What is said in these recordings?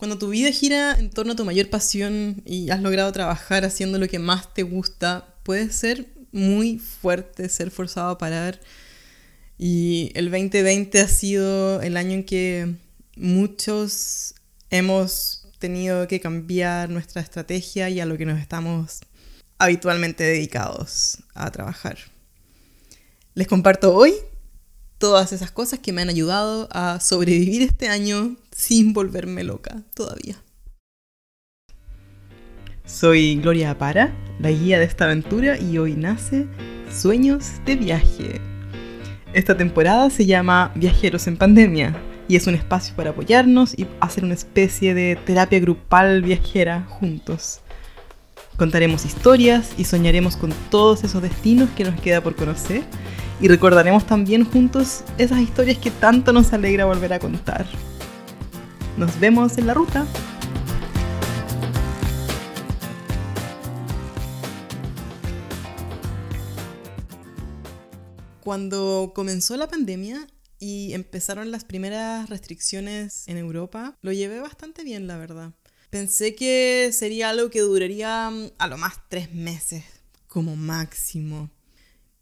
Cuando tu vida gira en torno a tu mayor pasión y has logrado trabajar haciendo lo que más te gusta, puede ser muy fuerte ser forzado a parar. Y el 2020 ha sido el año en que muchos hemos tenido que cambiar nuestra estrategia y a lo que nos estamos habitualmente dedicados a trabajar. Les comparto hoy todas esas cosas que me han ayudado a sobrevivir este año sin volverme loca todavía. Soy Gloria Apara, la guía de esta aventura y hoy nace Sueños de Viaje. Esta temporada se llama Viajeros en Pandemia y es un espacio para apoyarnos y hacer una especie de terapia grupal viajera juntos. Contaremos historias y soñaremos con todos esos destinos que nos queda por conocer y recordaremos también juntos esas historias que tanto nos alegra volver a contar. Nos vemos en la ruta. Cuando comenzó la pandemia y empezaron las primeras restricciones en Europa, lo llevé bastante bien, la verdad. Pensé que sería algo que duraría mm, a lo más tres meses, como máximo.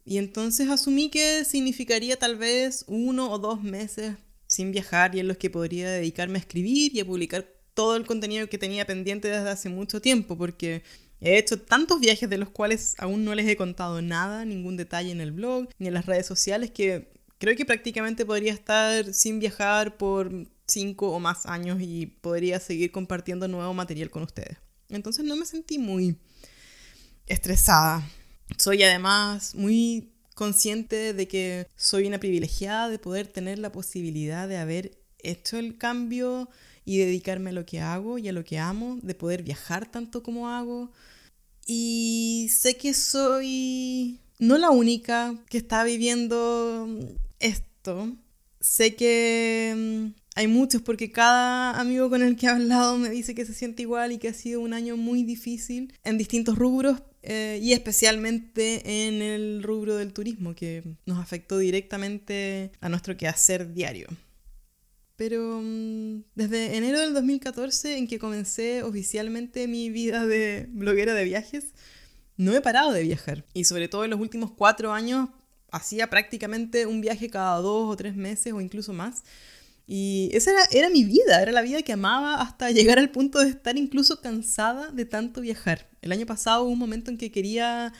Y entonces asumí que significaría tal vez uno o dos meses sin viajar y en los que podría dedicarme a escribir y a publicar todo el contenido que tenía pendiente desde hace mucho tiempo, porque he hecho tantos viajes de los cuales aún no les he contado nada, ningún detalle en el blog ni en las redes sociales, que creo que prácticamente podría estar sin viajar por cinco o más años y podría seguir compartiendo nuevo material con ustedes. Entonces no me sentí muy estresada soy además muy consciente de que soy una privilegiada de poder tener la posibilidad de haber hecho el cambio y dedicarme a lo que hago y a lo que amo, de poder viajar tanto como hago. Y sé que soy no la única que está viviendo esto. Sé que mm, hay muchos porque cada amigo con el que he hablado me dice que se siente igual y que ha sido un año muy difícil en distintos rubros, eh, y especialmente en el rubro del turismo, que nos afectó directamente a nuestro quehacer diario. Pero mm, desde enero del 2014, en que comencé oficialmente mi vida de bloguera de viajes, no he parado de viajar. Y sobre todo en los últimos cuatro años, hacía prácticamente un viaje cada dos o tres meses o incluso más. Y esa era, era, mi vida, era la vida que amaba hasta llegar al punto de estar incluso cansada de tanto viajar. El año pasado hubo un momento en que quería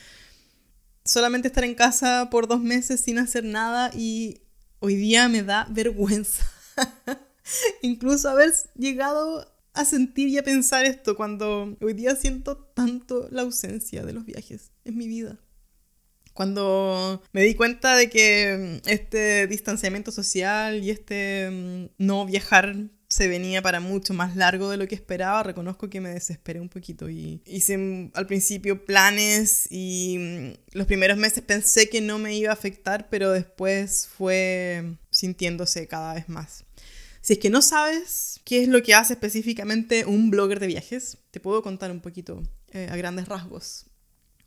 solamente estar en casa por dos meses sin hacer nada y hoy día me da vergüenza. Incluso haber llegado a sentir y a pensar esto cuando hoy día siento tanto la ausencia de los viajes en mi vida. Cuando me di cuenta de que este distanciamiento social y este mm, no viajar se venía para mucho más largo de lo que esperaba, reconozco que me desesperé un poquito y hice al principio planes y mm, los primeros meses pensé que no me iba a afectar, pero después fue sintiéndose cada vez más. Si es que no sabes qué es lo que hace específicamente un blogger de viajes, te puedo contar un poquito eh, a grandes rasgos.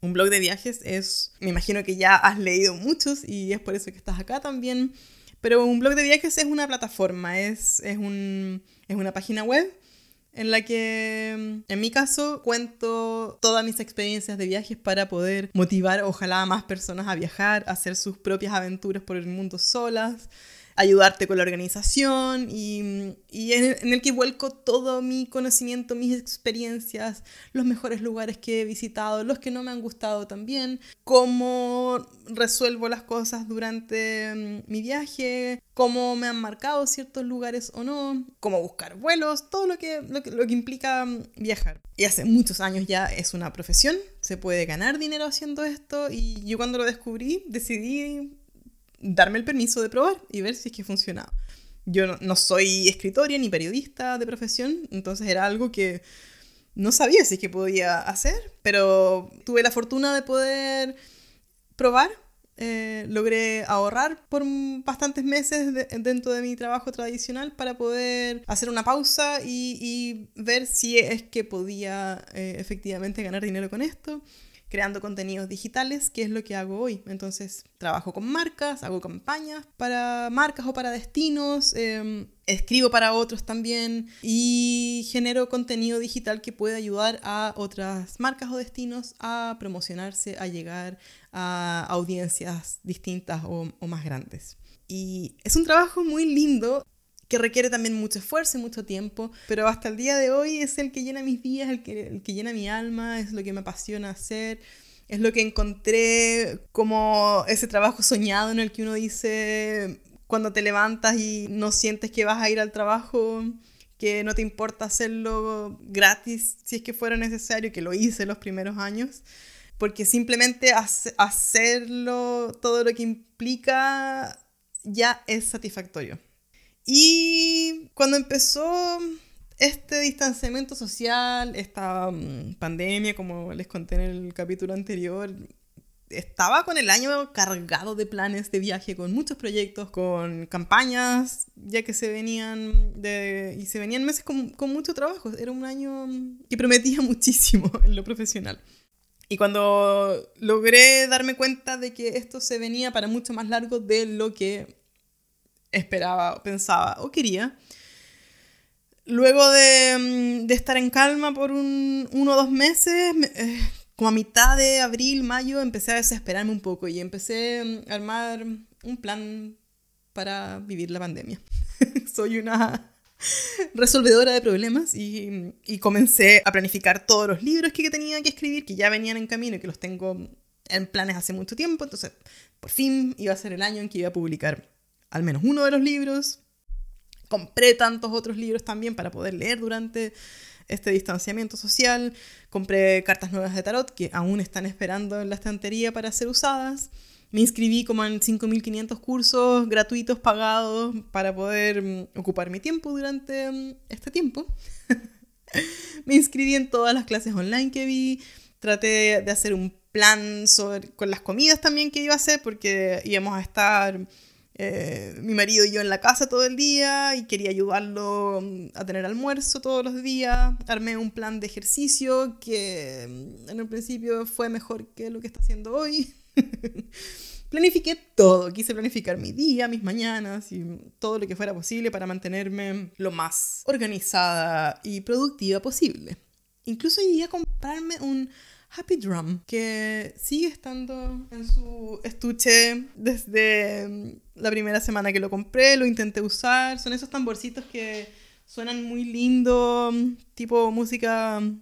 Un blog de viajes es, me imagino que ya has leído muchos y es por eso que estás acá también. Pero un blog de viajes es una plataforma, es, es, un, es una página web en la que, en mi caso, cuento todas mis experiencias de viajes para poder motivar, ojalá, a más personas a viajar, a hacer sus propias aventuras por el mundo solas ayudarte con la organización y, en, el, que vuelco todo mi conocimiento, mis experiencias, los mejores lugares que he visitado, los que no me han gustado también, cómo resuelvo las cosas durante mm, mi viaje, cómo me han marcado ciertos lugares o no, cómo buscar vuelos, todo lo que, lo que, lo que implica mm, viajar. Y hace muchos años ya es una profesión, se puede ganar dinero haciendo esto y yo cuando lo descubrí decidí darme el permiso de probar y ver si es que funcionaba. Yo no, soy escritora ni periodista de profesión, entonces era algo que no sabía si es que podía hacer, pero tuve la fortuna de poder probar. Eh, logré ahorrar por bastantes meses dentro de mi trabajo tradicional para poder hacer una pausa y, ver si es que podía eh, efectivamente ganar dinero con esto creando contenidos digitales, que es lo que hago hoy. Entonces, trabajo con marcas, hago campañas para marcas o para destinos, em, escribo para otros también y genero contenido digital que puede ayudar a otras marcas o destinos a promocionarse, a llegar a audiencias distintas o, o más grandes. Y es un trabajo muy lindo que requiere también mucho esfuerzo y mucho tiempo, pero hasta el día de hoy es el que llena mis días, el que, llena mi alma, es lo que me apasiona hacer, es lo que encontré como ese trabajo soñado en el que uno dice cuando te levantas y no sientes que vas a ir al trabajo, que no te importa hacerlo gratis si es que fuera necesario, que lo hice los primeros años, porque simplemente hacerlo, todo lo que implica, ya es satisfactorio. Y cuando empezó este distanciamiento social, esta mm, pandemia, como les conté en el capítulo anterior, estaba con el año cargado de planes de viaje, con muchos proyectos, con campañas, ya que se venían de, y se venían meses con, con mucho trabajo. Era un año que prometía muchísimo en lo profesional. Y cuando logré darme cuenta de que esto se venía para mucho más largo de lo que esperaba, pensaba o quería. Luego de, mm, de estar en calma por un, uno o dos meses, eh, como a mitad de abril, mayo, empecé a desesperarme un poco y empecé mm, a armar un plan para vivir la pandemia. Soy una resolvedora de problemas y, y, comencé a planificar todos los libros que tenía que escribir, que ya venían en camino y que los tengo en planes hace mucho tiempo. Entonces, por fin iba a ser el año en que iba a publicar al menos uno de los libros. Compré tantos otros libros también para poder leer durante este distanciamiento social. Compré cartas nuevas de tarot que aún están esperando en la estantería para ser usadas. Me inscribí como en 5.500 cursos gratuitos pagados para poder mm, ocupar mi tiempo durante mm, este tiempo. Me inscribí en todas las clases online que vi. Traté de hacer un plan con las comidas también que iba a hacer porque íbamos a estar eh, mi marido y yo en la casa todo el día y quería ayudarlo mm, a tener almuerzo todos los días. Armé un plan de ejercicio que mm, en el principio fue mejor que lo que está haciendo hoy. Planifiqué todo, quise planificar mi día, mis mañanas y todo lo que fuera posible para mantenerme lo más organizada y productiva posible. Incluso llegué a comprarme un Happy Drum, que sigue estando en su estuche desde mm, la primera semana que lo compré, lo intenté usar. Son esos tamborcitos que suenan muy lindo, mm, tipo música mm,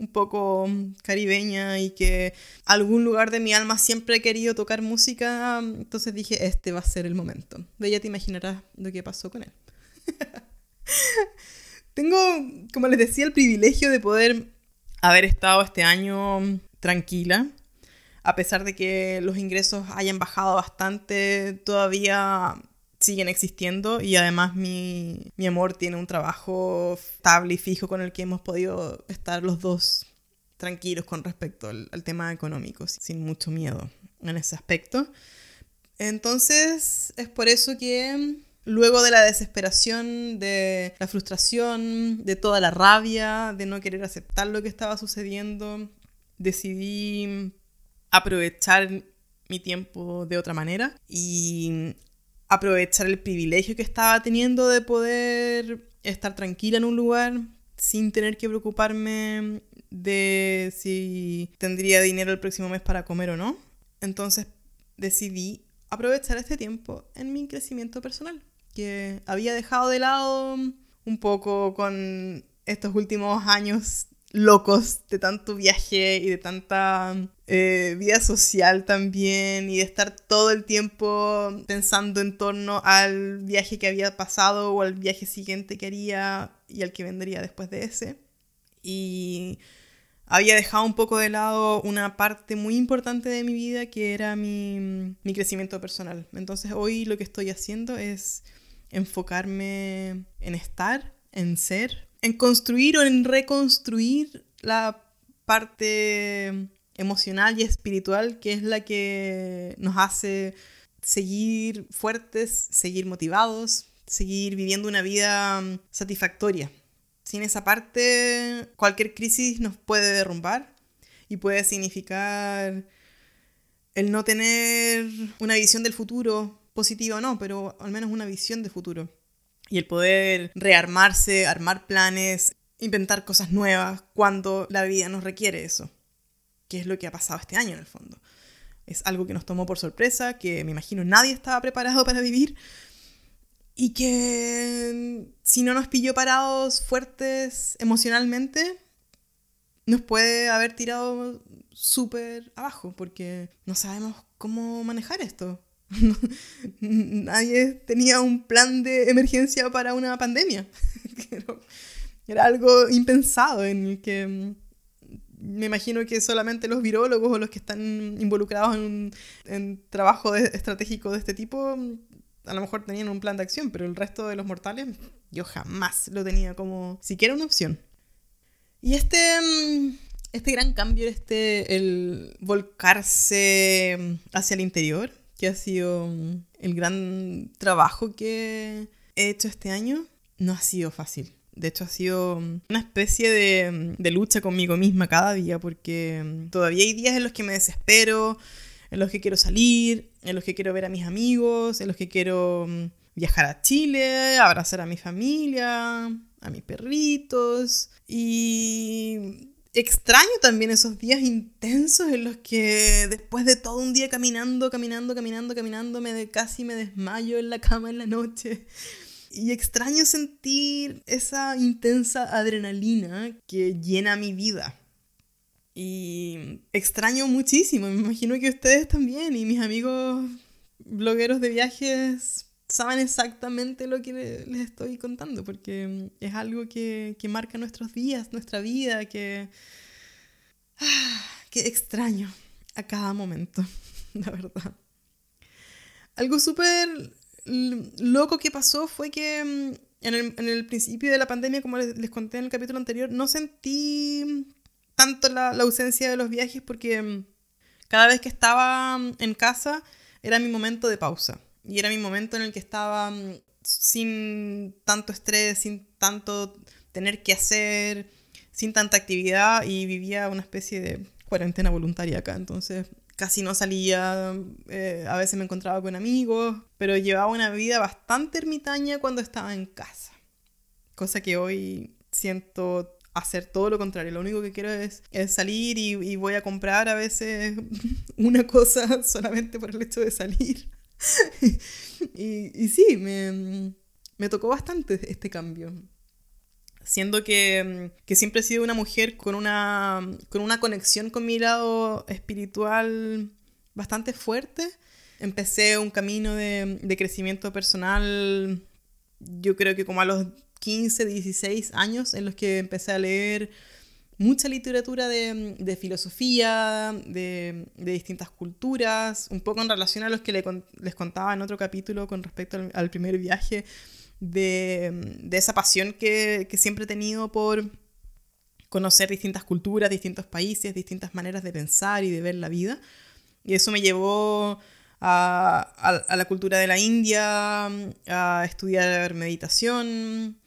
un poco caribeña y que algún lugar de mi alma siempre he querido tocar música, entonces dije, este va a ser el momento. De ya te imaginarás lo que pasó con él. Tengo, como les decía, el privilegio de poder haber estado este año tranquila. A pesar de que los ingresos hayan bajado bastante, todavía siguen existiendo y además mi, mi amor tiene un trabajo estable y fijo con el que hemos podido estar los dos tranquilos con respecto al, al tema económico, sin mucho miedo en ese aspecto. Entonces es por eso que Luego de la desesperación, de la frustración, de toda la rabia, de no querer aceptar lo que estaba sucediendo, decidí aprovechar mi tiempo de otra manera y aprovechar el privilegio que estaba teniendo de poder estar tranquila en un lugar sin tener que preocuparme de si tendría dinero el próximo mes para comer o no. Entonces decidí aprovechar este tiempo en mi crecimiento personal que había dejado de lado un poco con estos últimos años locos de tanto viaje y de tanta eh, vida social también y de estar todo el tiempo pensando en torno al viaje que había pasado o al viaje siguiente que haría y al que vendría después de ese. Y había dejado un poco de lado una parte muy importante de mi vida que era mi, mi crecimiento personal. Entonces hoy lo que estoy haciendo es enfocarme en estar, en ser, en construir o en reconstruir la parte emocional y espiritual que es la que nos hace seguir fuertes, seguir motivados, seguir viviendo una vida satisfactoria. Sin esa parte, cualquier crisis nos puede derrumbar y puede significar el no tener una visión del futuro, positiva o no, pero al menos una visión de futuro. Y el poder rearmarse, armar planes, inventar cosas nuevas cuando la vida nos requiere eso. Que es lo que ha pasado este año en el fondo. Es algo que nos tomó por sorpresa, que me imagino nadie estaba preparado para vivir. Y que si no nos pilló parados fuertes emocionalmente, nos puede haber tirado súper abajo, porque no sabemos cómo manejar esto. Nadie tenía un plan de emergencia para una pandemia. Era algo impensado en el que mm, me imagino que solamente los virólogos o los que están involucrados en, en trabajo estratégico de este tipo mm, a lo mejor tenían un plan de acción, pero el resto de los mortales yo jamás lo tenía como siquiera una opción. Y este, mm, este gran cambio, este, el volcarse hacia el interior, que ha sido el gran trabajo que he hecho este año, no ha sido fácil. De hecho, ha sido una especie de, de, lucha conmigo misma cada día, porque todavía hay días en los que me desespero, en los que quiero salir, en los que quiero ver a mis amigos, en los que quiero mm, viajar a Chile, abrazar a mi familia, a mis perritos. Y extraño también esos días intensos en los que después de todo un día caminando, caminando, caminando, caminando, me casi me desmayo en la cama en la noche. Y extraño sentir esa intensa adrenalina que llena mi vida. Y extraño muchísimo, me imagino que ustedes también y mis amigos blogueros de viajes saben exactamente lo que les estoy contando, porque es algo que, que marca nuestros días, nuestra vida, que, ah, que extraño a cada momento, la verdad. Algo súper loco que pasó fue que mm, en el, en el, principio de la pandemia, como les, conté en el capítulo anterior, no sentí tanto la, ausencia de los viajes porque mm, cada vez que estaba mm, en casa era mi momento de pausa. Y era mi momento en el que estaba sin tanto estrés, sin tanto tener que hacer, sin tanta actividad y vivía una especie de cuarentena voluntaria acá. Entonces casi no salía, eh, a veces me encontraba con amigos, pero llevaba una vida bastante ermitaña cuando estaba en casa. Cosa que hoy siento hacer todo lo contrario. Lo único que quiero es, salir y, y, voy a comprar a veces una cosa solamente por el hecho de salir. y, y, sí, me, me tocó bastante este cambio siendo que, que, siempre he sido una mujer con una, con una conexión con mi lado espiritual bastante fuerte. Empecé un camino de, de crecimiento personal, yo creo que como a los 15, 16 años, en los que empecé a leer mucha literatura de, de filosofía, de, de, distintas culturas, un poco en relación a los que le, les contaba en otro capítulo con respecto al, al primer viaje de, de esa pasión que, que, siempre he tenido por conocer distintas culturas, distintos países, distintas maneras de pensar y de ver la vida. Y eso me llevó a, a, a la cultura de la India, a estudiar meditación,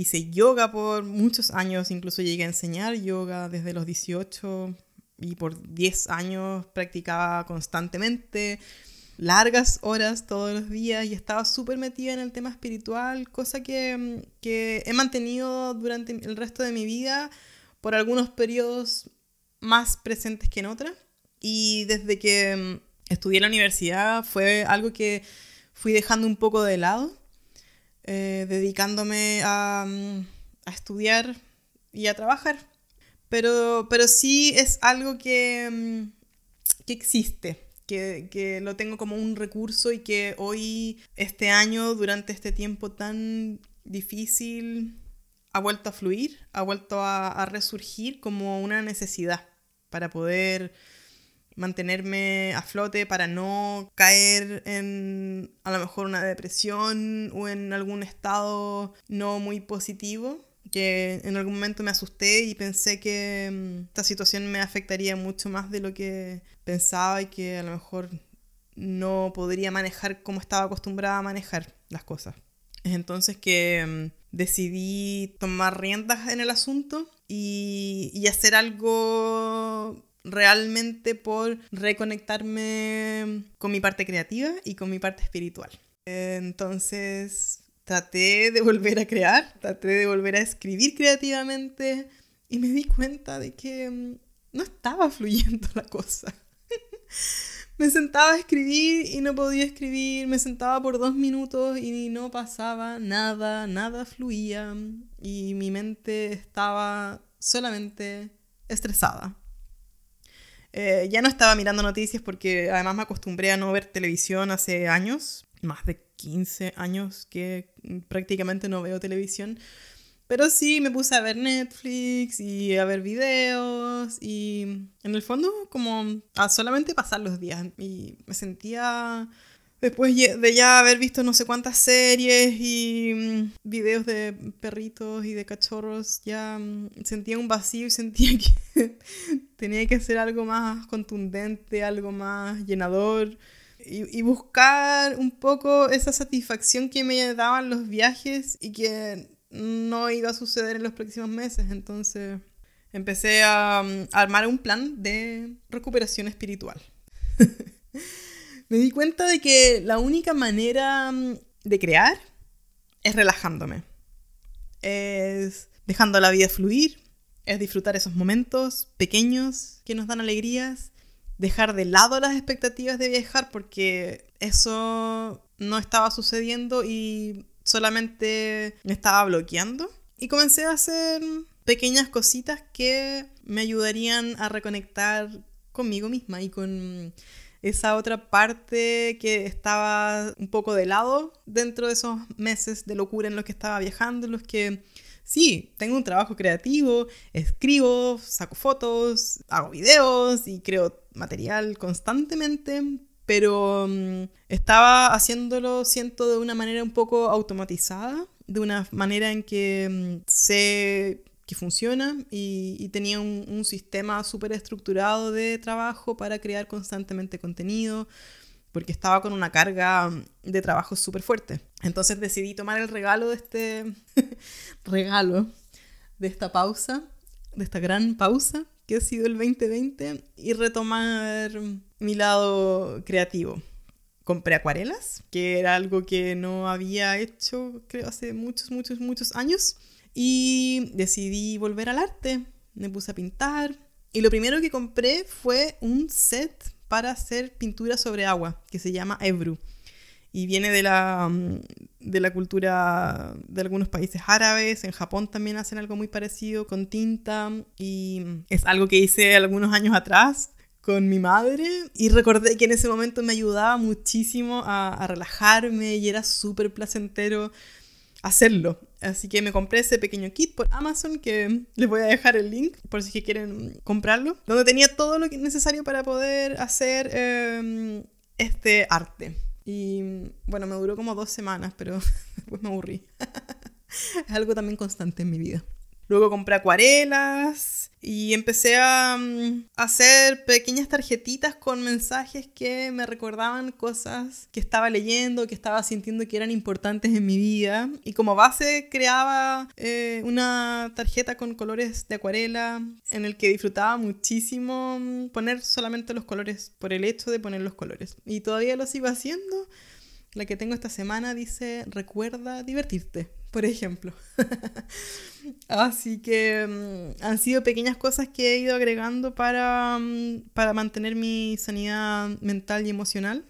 hice yoga por muchos años, incluso llegué a enseñar yoga desde los 18 y por 10 años practicaba constantemente largas horas todos los días y estaba súper metida en el tema espiritual, cosa que, que he mantenido durante el resto de mi vida por algunos periodos más presentes que en otras. Y desde que mm, estudié en la universidad fue algo que fui dejando un poco de lado, eh, dedicándome a, mm, a, estudiar y a trabajar. Pero, pero sí es algo que, mm, que existe, que, lo tengo como un recurso y que hoy, este año, durante este tiempo tan difícil, ha vuelto a fluir, ha vuelto a, resurgir como una necesidad para poder mantenerme a flote, para no caer en a lo mejor una depresión o en algún estado no muy positivo que en algún momento me asusté y pensé que mm, esta situación me afectaría mucho más de lo que pensaba y que a lo mejor no podría manejar como estaba acostumbrada a manejar las cosas. Es entonces que mm, decidí tomar riendas en el asunto y, y hacer algo realmente por reconectarme con mi parte creativa y con mi parte espiritual. Entonces traté de volver a crear, traté de volver a escribir creativamente y me di cuenta de que mm, no estaba fluyendo la cosa. me sentaba a escribir y no podía escribir, me sentaba por dos minutos y no pasaba nada, nada fluía y mi mente estaba solamente estresada. Eh, ya no estaba mirando noticias porque además me acostumbré a no ver televisión hace años, más de 15 años que prácticamente no veo televisión. Pero sí, me puse a ver Netflix y a ver videos y en el fondo como a solamente pasar los días y me sentía después de ya haber visto no sé cuántas series y mm, videos de perritos y de cachorros, ya mm, sentía un vacío y sentía que tenía que hacer algo más contundente, algo más llenador y, buscar un poco esa satisfacción que me daban los viajes y que no iba a suceder en los próximos meses. Entonces empecé a, mm, armar un plan de recuperación espiritual. Me di cuenta de que la única manera mm, de crear es relajándome. Es dejando la vida fluir, es disfrutar esos momentos pequeños que nos dan alegrías, dejar de lado las expectativas de viajar porque eso no estaba sucediendo y solamente me estaba bloqueando. Y comencé a hacer pequeñas cositas que me ayudarían a reconectar conmigo misma y con esa otra parte que estaba un poco de lado dentro de esos meses de locura en los que estaba viajando, en los que sí, tengo un trabajo creativo, escribo, saco fotos, hago videos y creo material constantemente, pero mm, estaba haciéndolo, siento, de una manera un poco automatizada, de una manera en que mm, sé que funciona y, tenía un, un sistema súper estructurado de trabajo para crear constantemente contenido, porque estaba con una carga de trabajo súper fuerte. Entonces decidí tomar el regalo de este regalo, de esta pausa, de esta gran pausa que ha sido el 2020 y retomar mi lado creativo. Compré acuarelas, que era algo que no había hecho, creo, hace muchos, muchos, muchos años. Y decidí volver al arte. Me puse a pintar. Y lo primero que compré fue un set para hacer pintura sobre agua, que se llama Ebru y viene de la, mm, de la cultura de algunos países árabes. En Japón también hacen algo muy parecido con tinta y es algo que hice algunos años atrás con mi madre y recordé que en ese momento me ayudaba muchísimo a, a relajarme y era súper placentero hacerlo. Así que me compré ese pequeño kit por Amazon que les voy a dejar el link por si quieren comprarlo, donde tenía todo lo necesario para poder hacer em, este arte. Y bueno, me duró como dos semanas, pero después me aburrí. es algo también constante en mi vida. Luego compré acuarelas y empecé a, mm, hacer pequeñas tarjetitas con mensajes que me recordaban cosas que estaba leyendo, que estaba sintiendo que eran importantes en mi vida. Y como base creaba eh, una tarjeta con colores de acuarela en el que disfrutaba muchísimo mm, poner solamente los colores por el hecho de poner los colores. Y todavía lo sigo haciendo. La que tengo esta semana dice, recuerda divertirte por ejemplo. Así que mm, han sido pequeñas cosas que he ido agregando para, mm, para mantener mi sanidad mental y emocional.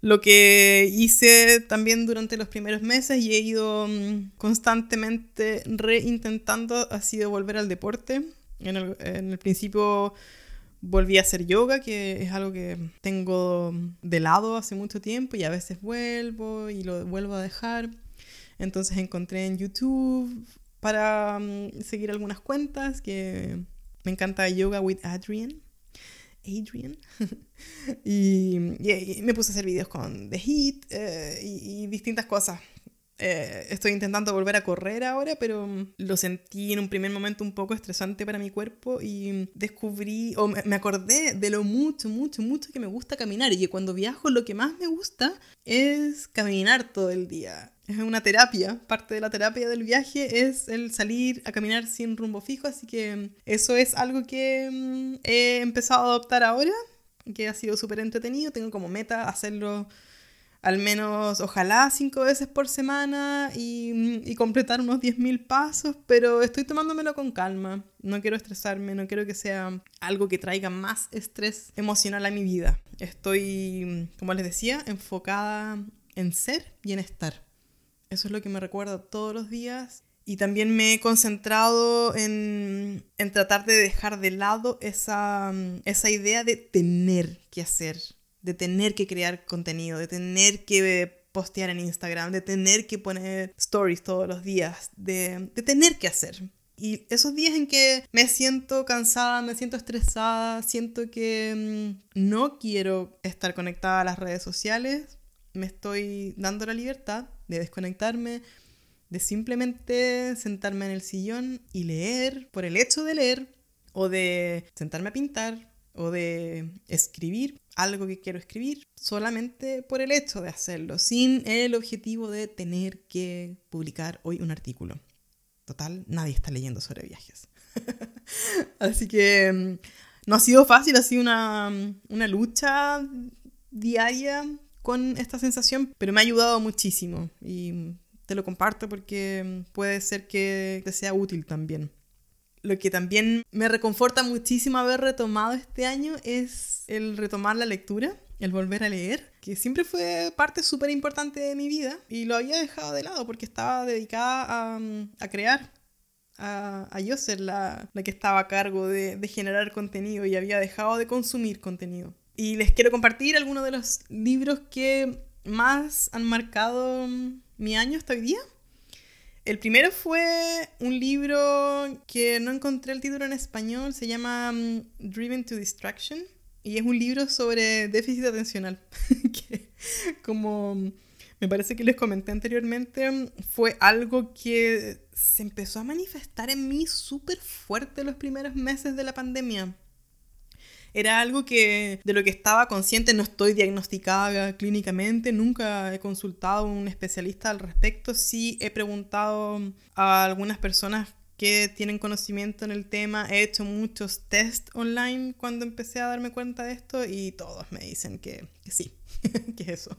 Lo que hice también durante los primeros meses y he ido mm, constantemente reintentando ha sido volver al deporte. En el, en el principio volví a hacer yoga, que es algo que tengo de lado hace mucho tiempo y a veces vuelvo y lo vuelvo a dejar. Entonces encontré en YouTube para mm, seguir algunas cuentas que me encanta Yoga with Adrian. Adrian. y, me puse a hacer videos con The Heat eh, y, distintas cosas. Eh, estoy intentando volver a correr ahora, pero lo sentí en un primer momento un poco estresante para mi cuerpo y descubrí, o me acordé de lo mucho, mucho, mucho que me gusta caminar y que cuando viajo lo que más me gusta es caminar todo el día. Es una terapia. Parte de la terapia del viaje es el salir a caminar sin rumbo fijo, así que eso es algo que mm, he empezado a adoptar ahora, que ha sido súper entretenido. Tengo como meta hacerlo al menos, ojalá, cinco veces por semana y, y completar unos 10.000 pasos, pero estoy tomándomelo con calma. No quiero estresarme, no quiero que sea algo que traiga más estrés emocional a mi vida. Estoy, como les decía, enfocada en ser y en estar. Eso es lo que me recuerda todos los días. Y también me he concentrado en, en tratar de dejar de lado esa, esa idea de tener que hacer de tener que crear contenido, de tener que postear en Instagram, de tener que poner stories todos los días, de, tener que hacer. Y esos días en que me siento cansada, me siento estresada, siento que mm, no quiero estar conectada a las redes sociales, me estoy dando la libertad de desconectarme, de simplemente sentarme en el sillón y leer por el hecho de leer, o de sentarme a pintar, o de escribir algo que quiero escribir solamente por el hecho de hacerlo, sin el objetivo de tener que publicar hoy un artículo. Total, nadie está leyendo sobre viajes. Así que mm, no ha sido fácil, ha sido una, una lucha diaria con esta sensación, pero me ha ayudado muchísimo y te lo comparto porque puede ser que te sea útil también. Lo que también me reconforta muchísimo haber retomado este año es el retomar la lectura, el volver a leer, que siempre fue parte súper importante de mi vida y lo había dejado de lado porque estaba dedicada a, crear, a, a, yo ser la, que estaba a cargo de generar contenido y había dejado de consumir contenido. Y les quiero compartir algunos de los libros que más han marcado mi año hasta hoy día. El primero fue un libro que no encontré el título en español, se llama mm, Driven to Distraction y es un libro sobre déficit atencional, que como me parece que les comenté anteriormente, fue algo que se empezó a manifestar en mí súper fuerte los primeros meses de la pandemia era algo que de lo que estaba consciente, no estoy diagnosticada clínicamente, nunca he consultado a un especialista al respecto, sí he preguntado a algunas personas que tienen conocimiento en el tema, he hecho muchos test online cuando empecé a darme cuenta de esto y todos me dicen que, sí, que es eso.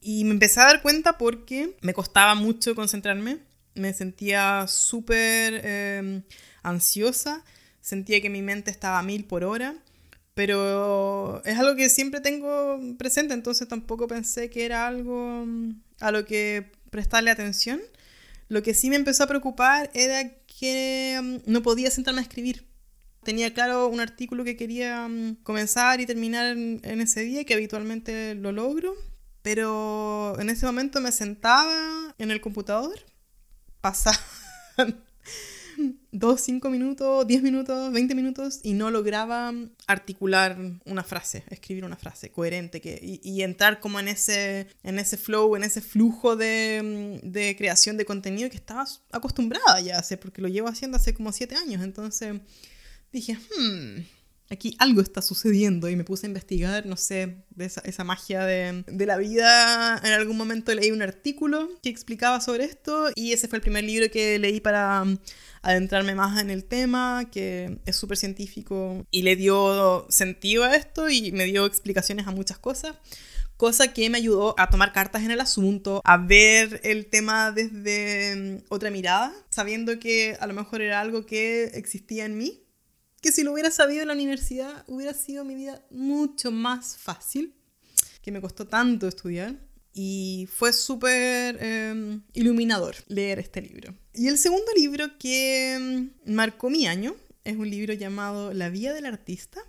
Y me empecé a dar cuenta porque me costaba mucho concentrarme, me sentía súper eh, ansiosa, sentía que mi mente estaba a mil por hora pero es algo que siempre tengo presente, entonces tampoco pensé que era algo mm, a lo que prestarle atención. Lo que sí me empezó a preocupar era que mm, no podía sentarme a escribir. Tenía claro un artículo que quería mm, comenzar y terminar en ese día, que habitualmente lo logro, pero en ese momento me sentaba en el computador, pasaban 2, 5 minutos, 10 minutos, 20 minutos y no lograba articular una frase, escribir una frase coherente que, y, entrar como en ese, en ese flow, en ese flujo de, de creación de contenido que estaba acostumbrada ya hace porque lo llevo haciendo hace como 7 años. Entonces dije, hmm, aquí algo está sucediendo y me puse a investigar, no sé, esa magia de, de, la vida. En algún momento leí un artículo que explicaba sobre esto y ese fue el primer libro que leí para um, adentrarme más en el tema, que es súper científico y le dio sentido a esto y me dio explicaciones a muchas cosas. Cosa que me ayudó a tomar cartas en el asunto, a ver el tema desde um, otra mirada, sabiendo que a lo mejor era algo que existía en mí que si lo hubiera sabido en la universidad hubiera sido mi vida mucho más fácil, que me costó tanto estudiar. Y fue súper em, iluminador leer este libro. Y el segundo libro que em, marcó mi año es un libro llamado La Vía del Artista.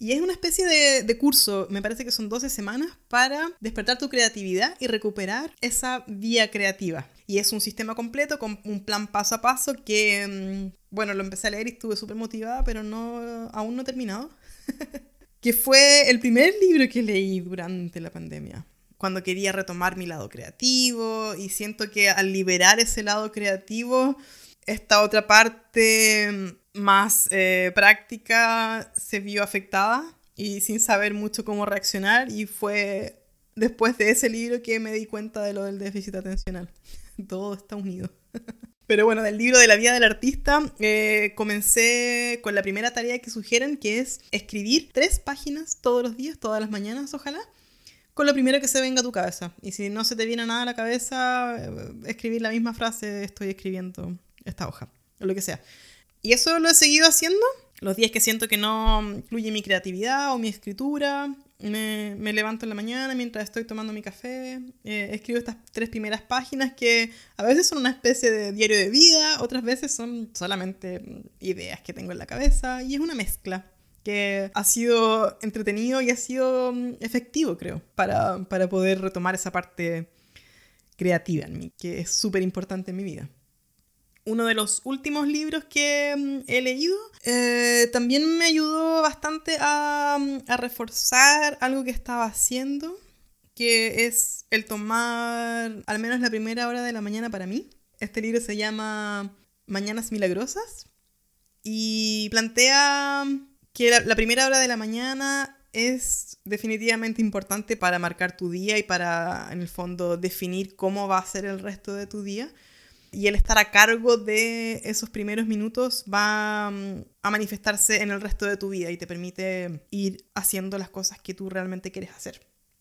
Y es una especie de, de, curso, me parece que son 12 semanas, para despertar tu creatividad y recuperar esa vía creativa. Y es un sistema completo con un plan paso a paso que, mm, bueno, lo empecé a leer y estuve súper motivada, pero no, aún no he terminado. que fue el primer libro que leí durante la pandemia, cuando quería retomar mi lado creativo y siento que al liberar ese lado creativo, esta otra parte mm, más eh, práctica se vio afectada y sin saber mucho cómo reaccionar y fue después de ese libro que me di cuenta de lo del déficit atencional. Todo está unido. Pero bueno, del libro de la vida del artista, eh, comencé con la primera tarea que sugieren, que es escribir tres páginas todos los días, todas las mañanas, ojalá, con lo primero que se venga a tu cabeza. Y si no se te viene nada a la cabeza, eh, escribir la misma frase, estoy escribiendo esta hoja, o lo que sea. Y eso lo he seguido haciendo los días que siento que no fluye mi creatividad o mi escritura, me, me, levanto en la mañana mientras estoy tomando mi café, eh, escribo estas tres primeras páginas que a veces son una especie de diario de vida, otras veces son solamente ideas que tengo en la cabeza y es una mezcla que ha sido entretenido y ha sido mm, efectivo, creo, para, para poder retomar esa parte creativa en mí, que es súper importante en mi vida uno de los últimos libros que mm, he leído, eh, también me ayudó bastante a, mm, a, reforzar algo que estaba haciendo, que es el tomar al menos la primera hora de la mañana para mí. Este libro se llama Mañanas Milagrosas y plantea que la, la primera hora de la mañana es definitivamente importante para marcar tu día y para, en el fondo, definir cómo va a ser el resto de tu día y el estar a cargo de esos primeros minutos va mm, a manifestarse en el resto de tu vida y te permite ir haciendo las cosas que tú realmente quieres hacer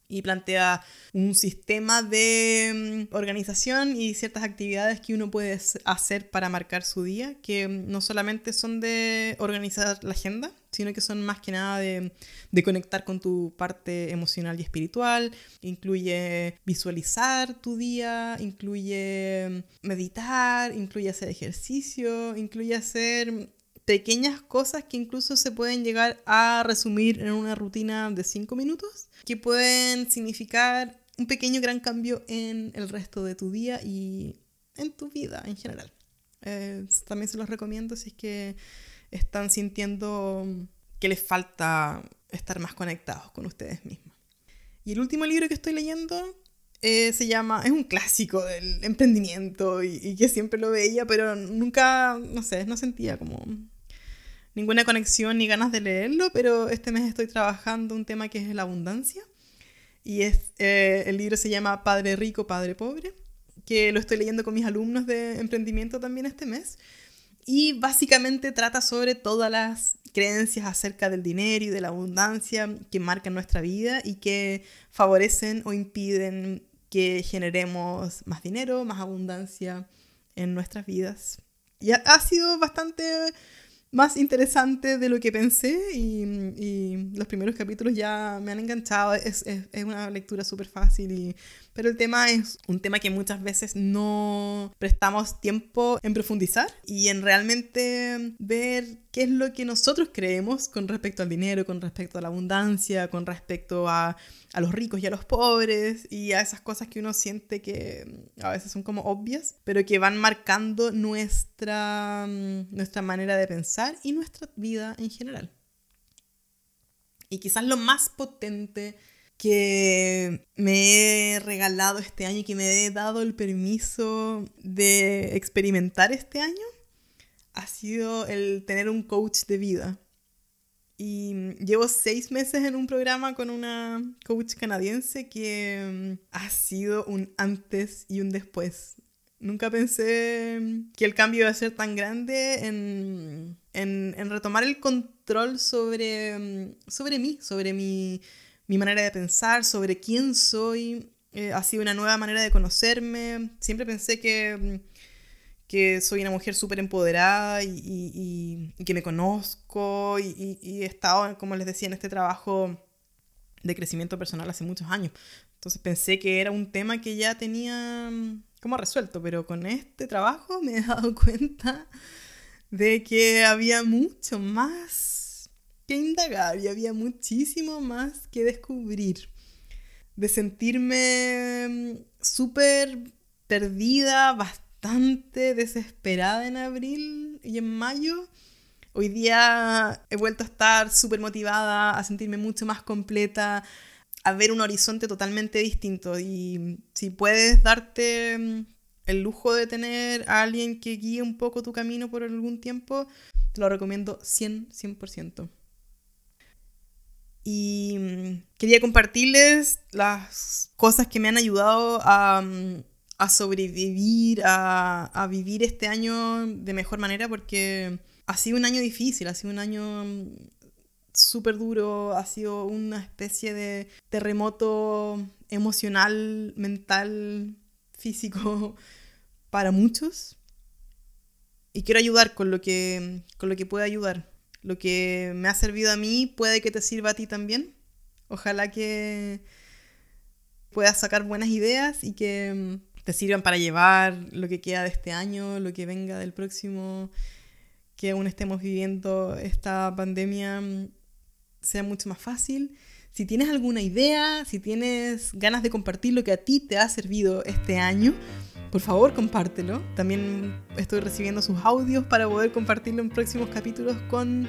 y plantea un sistema de mm, organización y ciertas actividades que uno puede hacer para marcar su día, que mm, no solamente son de organizar la agenda, sino que son más que nada de, de conectar con tu parte emocional y espiritual, incluye visualizar tu día, incluye mm, meditar, incluye hacer ejercicio, incluye hacer pequeñas cosas que incluso se pueden llegar a resumir en una rutina de 5 minutos, que pueden significar un pequeño gran cambio en el resto de tu día y en tu vida en general. Eh, también se los recomiendo si es que están sintiendo que les falta estar más conectados con ustedes mismos. Y el último libro que estoy leyendo eh, se llama, es un clásico del emprendimiento y, y, que siempre lo veía, pero nunca, no sé, no sentía como ninguna conexión ni ganas de leerlo, pero este mes estoy trabajando un tema que es la abundancia. Y es, eh, el libro se llama Padre Rico, Padre Pobre, que lo estoy leyendo con mis alumnos de emprendimiento también este mes. Y básicamente trata sobre todas las creencias acerca del dinero y de la abundancia que marcan nuestra vida y que favorecen o impiden que generemos más dinero, más abundancia en nuestras vidas. Y ha sido bastante más interesante de lo que pensé y, los primeros capítulos ya me han enganchado. Es, es, es una lectura súper fácil, y, pero el tema es un tema que muchas veces no prestamos tiempo en profundizar y en realmente ver qué es lo que nosotros creemos con respecto al dinero, con respecto a la abundancia, con respecto a, a los ricos y a los pobres y a esas cosas que uno siente que a veces son como obvias, pero que van marcando nuestra, nuestra manera de pensar y nuestra vida en general. Y quizás lo más potente que me he regalado este año y que me he dado el permiso de experimentar este año ha sido el tener un coach de vida. Y llevo seis meses en un programa con una coach canadiense que mm, ha sido un antes y un después. Nunca pensé que el cambio iba a ser tan grande en, en, en retomar el control sobre, mm, sobre mí, sobre mi, mi manera de pensar, sobre quién soy. Eh, ha sido una nueva manera de conocerme. Siempre pensé que mm, que soy una mujer súper empoderada y, que me conozco y, he estado, como les decía, en este trabajo de crecimiento personal hace muchos años. Entonces pensé que era un tema que ya tenía mm, como resuelto, pero con este trabajo me he dado cuenta de que había mucho más que indagar y había muchísimo más que descubrir. De sentirme mm, súper perdida, bastante desesperada en abril y en mayo. Hoy día he vuelto a estar súper motivada, a sentirme mucho más completa, a ver un horizonte totalmente distinto. Y si puedes darte mm, el lujo de tener a alguien que guíe un poco tu camino por algún tiempo, te lo recomiendo 100, 100%. Y mm, quería compartirles las cosas que me han ayudado a, mm, sobrevivir, a, a, vivir este año de mejor manera porque ha sido un año difícil, ha sido un año mm, súper duro, ha sido una especie de terremoto emocional, mental, físico para muchos. Y quiero ayudar con lo que, con lo que pueda ayudar. Lo que me ha servido a mí puede que te sirva a ti también. Ojalá que puedas sacar buenas ideas y que mm, te sirvan para llevar lo que queda de este año, lo que venga del próximo, que aún estemos viviendo esta pandemia mm, sea mucho más fácil. Si tienes alguna idea, si tienes ganas de compartir lo que a ti te ha servido este año, por favor compártelo. También estoy recibiendo sus audios para poder compartirlo en próximos capítulos con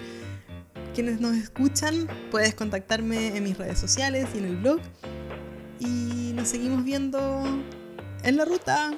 quienes nos escuchan. Puedes contactarme en mis redes sociales y en el blog. Y nos seguimos viendo en la ruta.